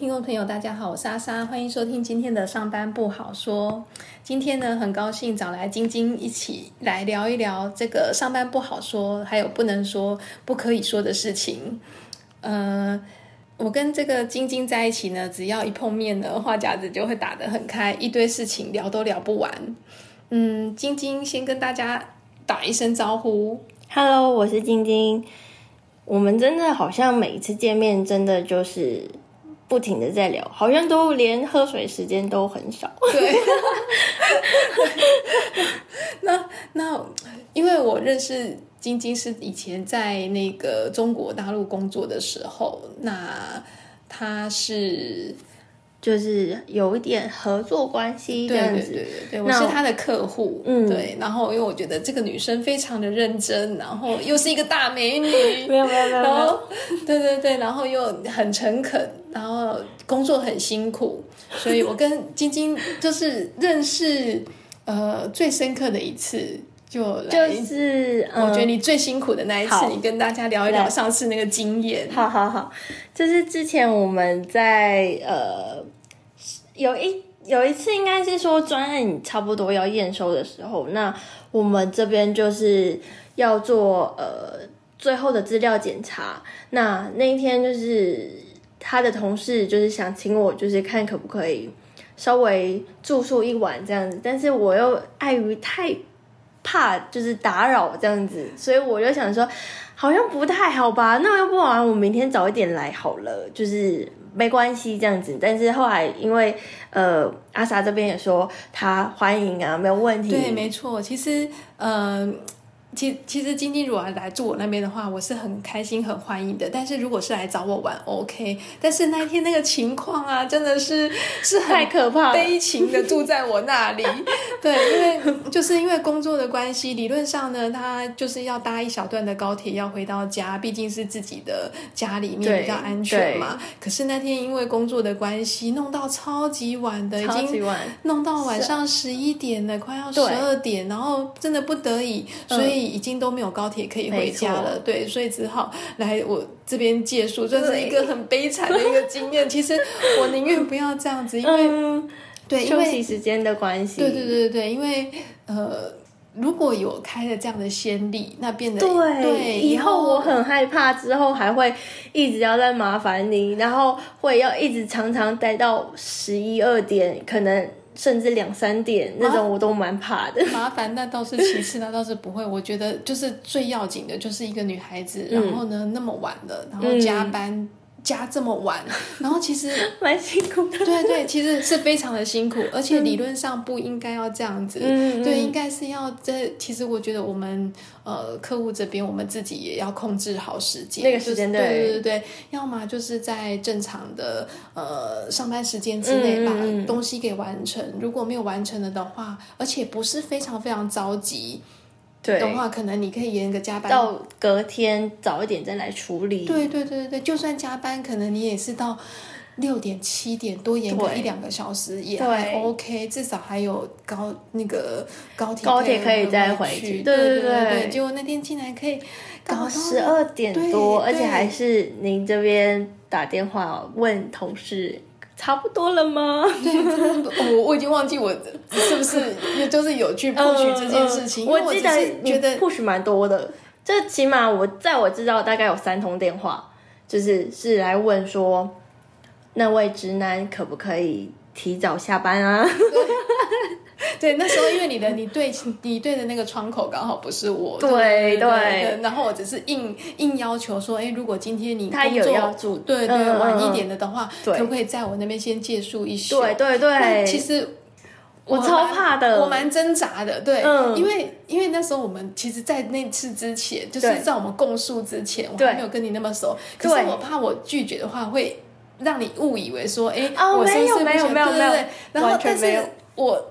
听众朋友，大家好，我是莎莎，欢迎收听今天的上班不好说。今天呢，很高兴找来晶晶一起来聊一聊这个上班不好说，还有不能说、不可以说的事情。呃，我跟这个晶晶在一起呢，只要一碰面呢，话匣子就会打得很开，一堆事情聊都聊不完。嗯，晶晶先跟大家打一声招呼。Hello，我是晶晶。我们真的好像每一次见面，真的就是不停的在聊，好像都连喝水时间都很少。对，那那因为我认识晶晶是以前在那个中国大陆工作的时候，那她是就是有一点合作关系这对对样子。对对对，我是她的客户，嗯对，然后因为我觉得这个女生非常的认真，然后又是一个大美女，没有没有没有然后，对对对，然后又很诚恳，然后工作很辛苦，所以我跟晶晶就是认识呃最深刻的一次，就来，就是嗯，我觉得你最辛苦的那一次，好你跟大家聊一聊上次那个经验。好好好，就是之前我们在呃有一有一次应该是说专案差不多要验收的时候，那我们这边就是要做呃最后的资料检查。那那一天就是他的同事就是想请我，就是看可不可以稍微住宿一晚这样子，但是我又碍于太怕就是打扰这样子，所以我就想说，好像不太好吧？那要不然我明天早一点来好了，就是没关系这样子。但是后来因为呃阿莎这边也说他欢迎啊，没有问题。对，没错，其实呃。其其实晶晶如果来住我那边的话，我是很开心、很欢迎的。但是如果是来找我玩，OK。但是那一天那个情况啊，真的是是很太可怕了悲情的住在我那里。对，因为就是因为工作的关系，理论上呢，他就是要搭一小段的高铁要回到家，毕竟是自己的家里面比较安全嘛。可是那天因为工作的关系，弄到超级晚的，已经。弄到晚上十一点了，快要十对二点，然后真的不得已，所以已经都没有高铁可以回家了。对，所以只好来我这边借宿，这是一个很悲惨的一个经验。其实我宁愿不要这样子，因为、嗯，对，因休息为时间的关系。对对对对，因为呃，如果有开了这样的先例，那变得对，对以后我很害怕，之后还会一直要再麻烦你，然后会要一直常常待到十一二点，可能甚至两三点那种，我都蛮怕的。麻烦那倒是其次，那倒是不会。我觉得就是最要紧的，就是一个女孩子，然后呢那么晚了，然后加班、加这么晚，然后其实 蛮辛苦的。对对，其实是非常的辛苦，而且理论上不应该要这样子。嗯对，应该是要这。其实我觉得我们呃客户这边，我们自己也要控制好时间，那个时间就是对对对要么就是在正常的呃上班时间之内把东西给完成，如果没有完成了的话，而且不是非常非常着急对。的话，可能你可以延个加班。到隔天早一点再来处理。对对对对对，就算加班，可能你也是到六点七点多延个一两个小时也还 OK，至少还有高那个高铁高铁可以再回回去。对对对对结果那天竟然可以搞十二点多，而且还是您这边打电话问同事差不多了吗？我我已经忘记我是不是也就是有去 push 这件事情，我记得觉得 push 蛮多的，这起码我在我知道大概有三通电话，就是是来问说那位直男可不可以提早下班啊？对，那时候因为你的你对你对的那个窗口刚好不是我，对对对然后我只是硬硬要求说，哎，如果今天你他有对对晚一嗯点的的话，对可不可以在我那边先借宿一宿？对对对，其实我超怕的我蛮挣扎的，对，嗯因为因为那时候我们其实，在那次之前，就是在我们共宿之前，我还没有跟你那么熟，可是我怕我拒绝的话会让你误以为说，哎，哦我是不是没有没有没有没有然后但完全没有是我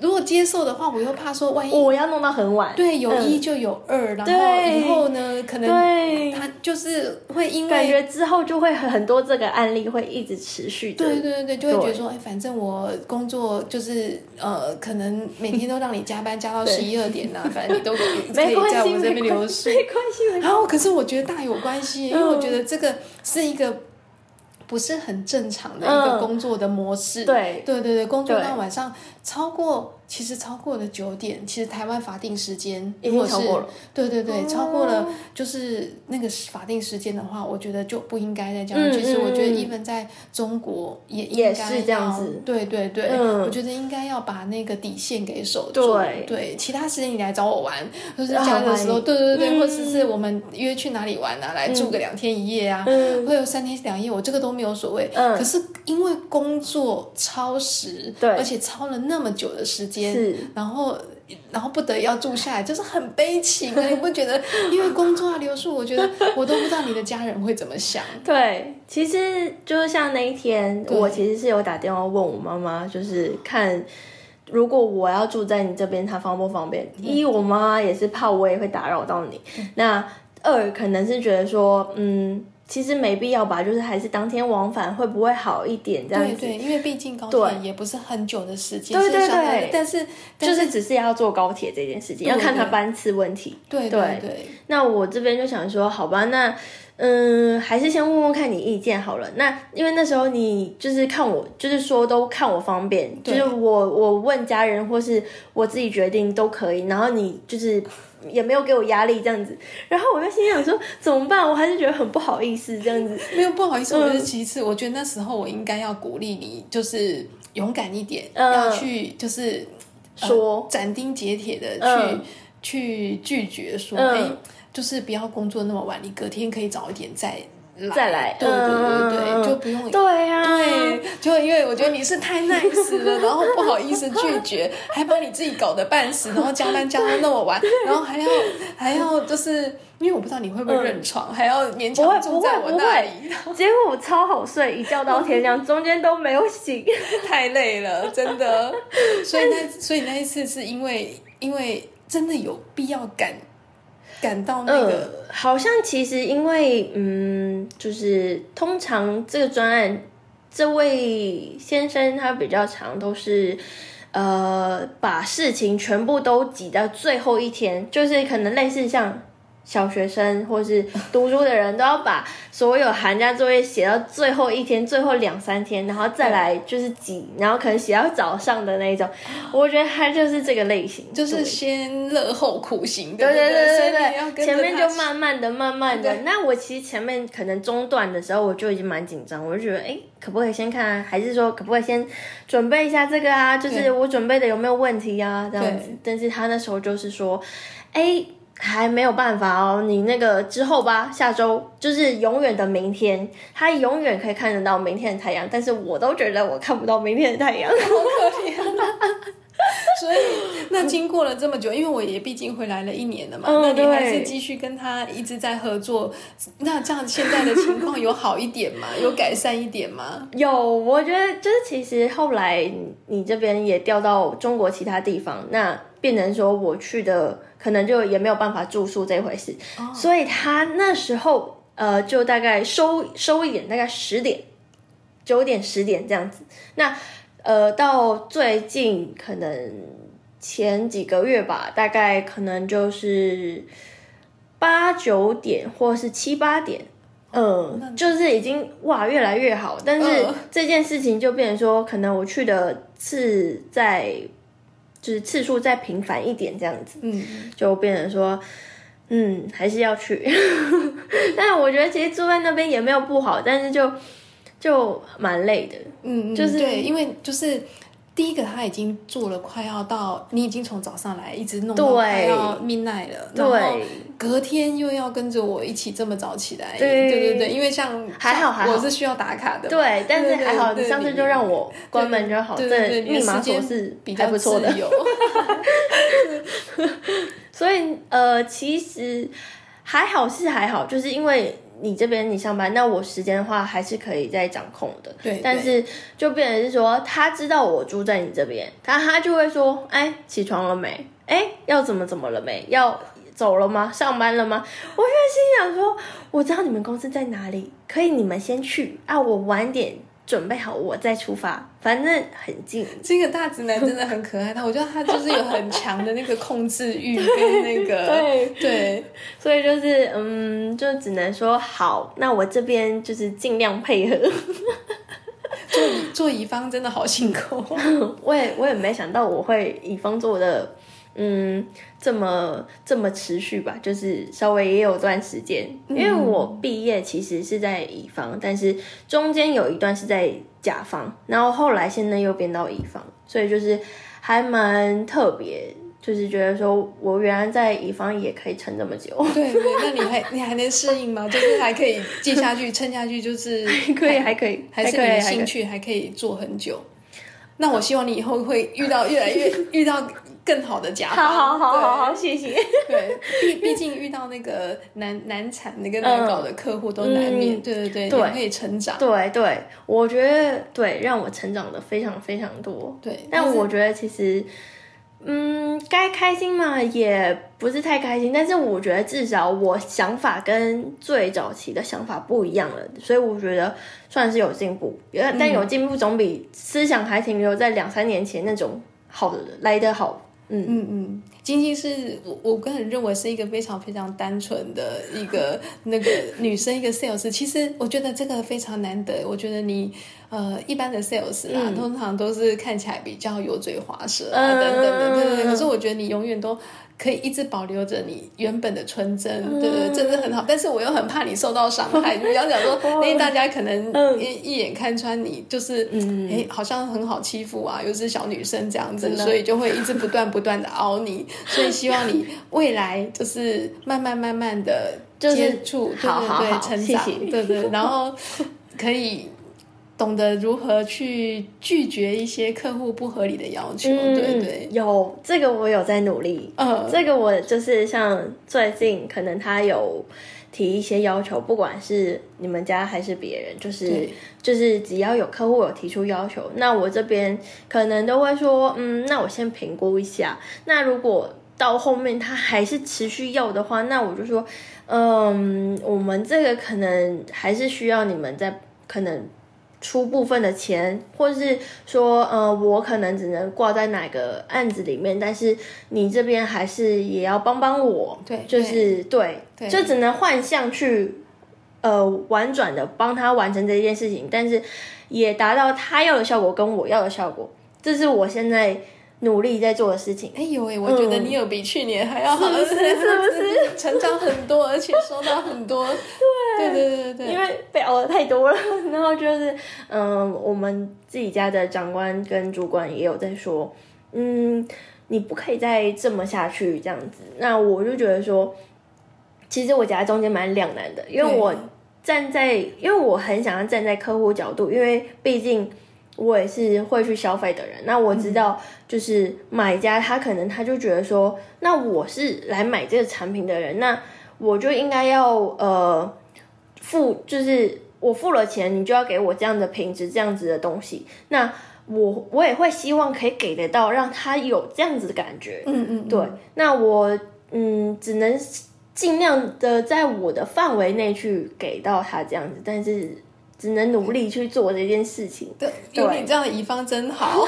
如果接受的话，我又怕说万一我要弄到很晚。对有嗯一就有二，然后对以后呢，可能他就是会因为感觉之后就会很多这个案例会一直持续的。对对对对，就会觉得说，哎，反正我工作就是呃，可能每天都让你加班加到十一二点呐、反正你都可以 在我这边没关留宿系，。没关系，没关系。然后，可是我觉得大有关系，因为我觉得这个是一个不是很正常的一个工作的模式。对。对对对，工作到晚上超过，其实超过了九点，其实台湾法定时间已经如果是超过了。对对对，哦。超过了就是那个法定时间的话，我觉得就不应该再这样。嗯其实我觉得嗯嗯。even 在中国也应也该是这样子。对对对，嗯。我觉得应该要把那个底线给守住。对。对，其他时间你来找我玩，就是啊假的时候，对对对或者是我们约去哪里玩啊，来住个两天一夜啊，嗯，会有三天两夜，我这个都没有所谓。嗯。可是因为工作超时，对。而且超了那么久的时间，是然后。然后不得已要住下来，就是很悲情啊！你不觉得？因为工作啊留宿，我觉得我都不知道你的家人会怎么想。对，其实就是像那一天，我其实是有打电话问我妈妈，就是看如果我要住在你这边，她方不方便？嗯一，我妈妈也是怕我也会打扰到你。那二，可能是觉得说，嗯，其实没必要吧，就是还是当天往返会不会好一点这样子？对对，因为毕竟高铁也不是很久的时间，对对对但是就是只是要坐高铁这件事情，要看他班次问题。对对对对那我这边就想说，好吧，那嗯，还是先问问看你意见好了。那因为那时候你就是看我，就是说都看我方便，就是我我问家人或是我自己决定都可以。然后你就是也没有给我压力这样子，然后我就心想说怎么办？我还是觉得很不好意思这样子。没有不好意思，我嗯觉得其次，我觉得那时候我应该要鼓励你，就是勇敢一点，嗯。要去就是呃说。斩钉截铁的去、嗯。去拒绝说，嗯。哎、就是不要工作那么晚，你隔天可以早一点再来，再来对对对对，嗯就不用。对呀、对，就因为我觉得你是太 nice 了，然后不好意思拒绝，还把你自己搞得半死，然后加班加到那么晚，然后还要还要就是因为我不知道你会不会认床，还要勉强住在我那里，结果我超好睡，一觉到天亮，中间都没有醒。太累了，真的。所以那所以那一次是因为因为真的有必要赶赶到那个、嗯，好像其实因为嗯，就是通常这个专案，这位先生他比较长都是。呃，把事情全部都挤到最后一天，就是可能类似像小学生或是读书的人，都要把所有寒假作业写到最后一天，最后两三天，然后再来就是挤，然后可能写到早上的那一种。我觉得他就是这个类型，就是先乐后苦行，对对对对对前面就慢慢的、慢慢的。那我其实前面可能中段的时候，我就已经蛮紧张，我就觉得，哎，可不可以先看啊？还是说可不可以先准备一下这个啊？就是我准备的有没有问题啊？这样子。但是他那时候就是说，哎。还没有办法哦，你那个之后吧，下周就是永远的明天，他永远可以看得到明天的太阳，但是我都觉得我看不到明天的太阳。好可怜啊。所以，那经过了这么久，因为我也毕竟回来了一年了嘛，嗯那你还是继续跟他一直在合作。那这样现在的情况有好一点吗？有改善一点吗？有，我觉得就是其实后来你你这边也调到中国其他地方，那变成说我去的可能就也没有办法住宿这回事，所以他那时候呃就大概收收一点，大概十点、九点、十点这样子。那呃到最近可能前几个月吧，大概可能就是八九点或是七八点。嗯，就是已经哇越来越好，但是嗯这件事情就变成说，可能我去的是在就是次数再频繁一点这样子，嗯，就变成说，嗯，还是要去。但是我觉得其实住在那边也没有不好，但是就就蛮累的。嗯，就是对，因为就是第一个他已经做了快要到，你已经从早上来一直弄到对。快要 midnight 了，然后对隔天又要跟着我一起这么早起来，对。对对对，因为像像还好还好。我是需要打卡的嘛，对，但是还好，你上次就让我关门就好，这对对对，密码锁是比较不错的。所以呃，其实还好是还好，就是因为你这边你上班，那我时间的话还是可以再掌控的。对但是就变成是说，他知道我住在你这边，他他就会说，哎，起床了没？哎，要怎么怎么了没？要走了吗？上班了吗？我就心想说，我知道你们公司在哪里，可以你们先去啊，我晚点准备好我再出发，反正很近。这个大直男真的很可爱，他我觉得他就是有很强的那个控制欲跟那个 对对，所以就是嗯，就只能说好，那我这边就是尽量配合。做乙做乙方真的好辛苦。我也我也没想到我会乙方做我的嗯这么这么持续吧，就是稍微也有段时间，因为我毕业其实是在乙方，但是中间有一段是在甲方，然后后来现在又变到乙方，所以就是还蛮特别。就是觉得说，我原来在乙方也可以撑这么久，对 对，那你还你还能适应吗？就是还可以继下去撑下去，就是可以还可以，还是你兴趣还可以做很久。那我希望你以后会遇到越来越 遇到更好的甲方，好好好好好，谢谢。对，毕毕竟遇到那个难难产、那个难搞的客户都难免，对对对，对，可以成长。对对，我觉得对，让我成长的非常非常多。对，但我觉得其实。嗯，该开心嘛，也不是太开心。但是我觉得至少我想法跟最早期的想法不一样了，所以我觉得算是有进步。但有进步总比思想还停留在两三年前那种好来得好。嗯嗯嗯，晶晶是我我个人认为是一个非常非常单纯的一个那个女生，一个 sales。其实我觉得这个非常难得。我觉得你呃一般的 sales 啦，通常都是看起来比较油嘴滑舌啊等等的，对对对。可是我觉得你永远都。可以一直保留着你原本的纯真，对对，真的很好。但是我又很怕你受到伤害。你要讲说，哎，大家可能一一眼看穿你，就是哎，好像很好欺负啊，又是小女生这样子，所以就会一直不断不断的熬你。所以希望你未来就是慢慢慢慢的接触，对对对，成长，对对，然后 可以。懂得如何去拒绝一些客户不合理的要求，对对，有这个我有在努力。嗯，这个我就是像最近可能他有提一些要求，不管是你们家还是别人，就是就是只要有客户有提出要求，那我这边可能都会说，嗯，那我先评估一下。那如果到后面他还是持续要的话，那我就说，嗯，我们这个可能还是需要你们在可能。出部分的钱，或者是说，呃，我可能只能挂在哪个案子里面，但是你这边还是也要帮帮我，对，就是对，就只能换向去，呃，婉转的帮他完成这件事情，但是也达到他要的效果跟我要的效果，这是我现在。努力在做的事情，哎呦喂，我觉得你有比去年还要好，是不是？是不是？成长很多，而且收到很多，对对对对因为被熬的太多了，然后就是，嗯，我们自己家的长官跟主管也有在说，嗯，你不可以再这么下去这样子。那我就觉得说，其实我夹在中间蛮两难的，因为我站在，因为我很想要站在客户角度，因为毕竟。我也是会去消费的人，那我知道，就是买家他可能他就觉得说，那我是来买这个产品的人，那我就应该要呃付，就是我付了钱，你就要给我这样的品质、这样子的东西。那我我也会希望可以给得到，让他有这样子的感觉。嗯嗯，对。那我嗯只能尽量的在我的范围内去给到他这样子，但是。只能努力去做这件事情。对，有你这样的乙方真好。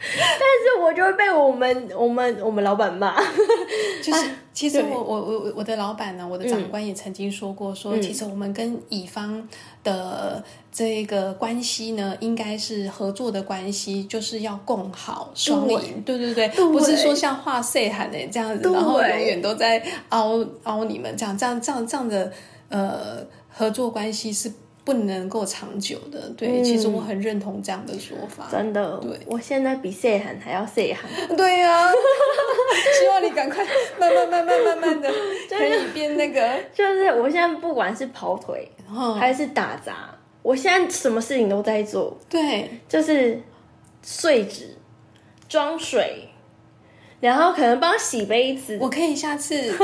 但是我就会被我们、我们、我们老板骂。就是，其实我、我、我、我的老板呢，我的长官也曾经说过，说其实我们跟乙方的这个关系呢，应该是合作的关系，就是要共好、双赢。对对对，不是说像画岁喊的这样子，然后永远都在凹凹你们这样、这样、这样、这样的呃合作关系是。不能够长久的，对，其实我很认同这样的说法。真的，对我现在比谢涵还要谢涵。对呀，希望你赶快慢慢慢慢慢慢的 可以变那个。就是我现在不管是跑腿还是打杂，我现在什么事情都在做。对，就是碎纸、装水。然后可能帮洗杯子，我可以下次在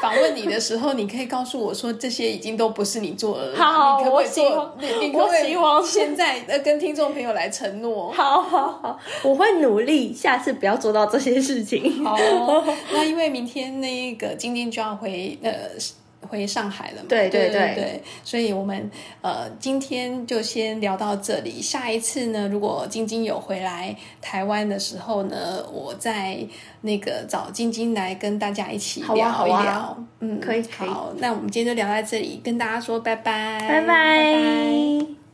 访问你的时候，你可以告诉我说这些已经都不是你做的了。好，我希望，我希望现在呃跟听众朋友来承诺。好好好，我会努力，下次不要做到这些事情。好，那因为明天那个晶晶就要回呃。回上海了嘛？对对对所以我们呃今天就先聊到这里。下一次呢，如果晶晶有回来台湾的时候呢，我再那个找晶晶来跟大家一起聊一聊。好啊嗯，可以可以好，那我们今天就聊到这里，跟大家说拜拜，拜拜